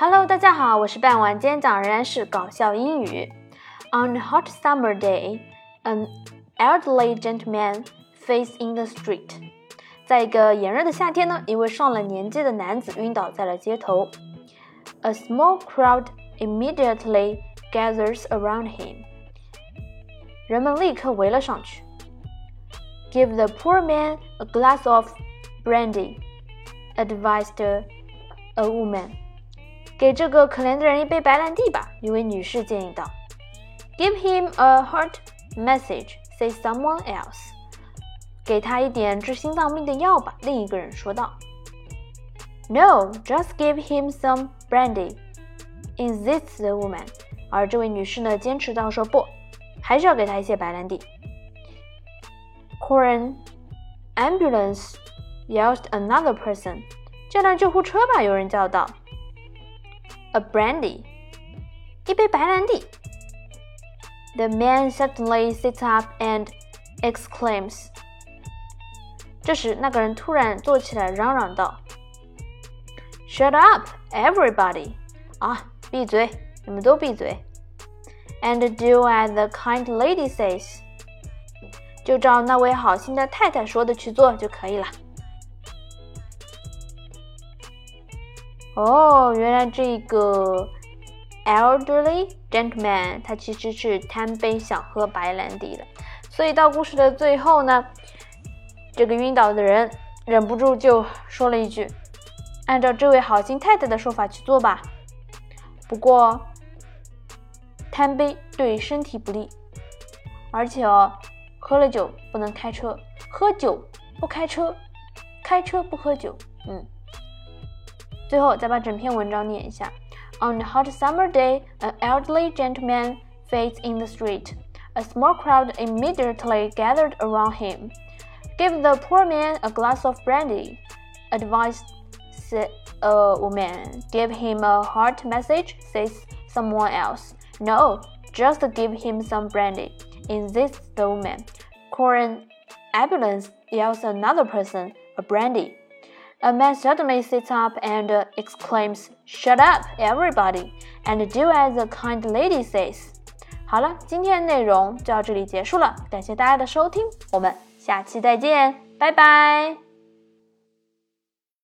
Hello，大家好，我是半晚，今天讲仍然是搞笑英语。On a hot summer day, an elderly gentleman faints in the street. 在一个炎热的夏天呢，一位上了年纪的男子晕倒在了街头。A small crowd immediately gathers around him. 人们立刻围了上去。Give the poor man a glass of brandy, advised a woman. 给这个可怜的人一杯白兰地吧，一位女士建议道。Give him a heart message, say someone else. 给他一点治心脏病的药吧，另一个人说道。No, just give him some brandy, insists the woman. 而这位女士呢，坚持到说不，还是要给他一些白兰地。Call an ambulance, yelled another person. 叫辆救护车吧，有人叫道。a brandy，一杯白兰地。The man suddenly sits up and exclaims。这时，那个人突然坐起来，嚷嚷道：“Shut up, everybody！啊，闭嘴，你们都闭嘴！And do as the kind lady says。就照那位好心的太太说的去做就可以了。” 哦，原来这个 elderly gentleman 他其实是贪杯想喝白兰地的，所以到故事的最后呢，这个晕倒的人忍不住就说了一句：“按照这位好心太太的说法去做吧。”不过，贪杯对身体不利，而且哦，喝了酒不能开车，喝酒不开车，开车不喝酒，嗯。最后再把整篇文章念一下。On a hot summer day, an elderly gentleman faints in the street. A small crowd immediately gathered around him. Give the poor man a glass of brandy, advised a woman. Give him a heart message, says someone else. No, just give him some brandy, insists the woman. Call an ambulance, yells another person. A brandy. A man suddenly sits up and exclaims, "Shut up, everybody, and do as the kind lady says." 好了，今天的内容就到这里结束了，感谢大家的收听，我们下期再见，拜拜。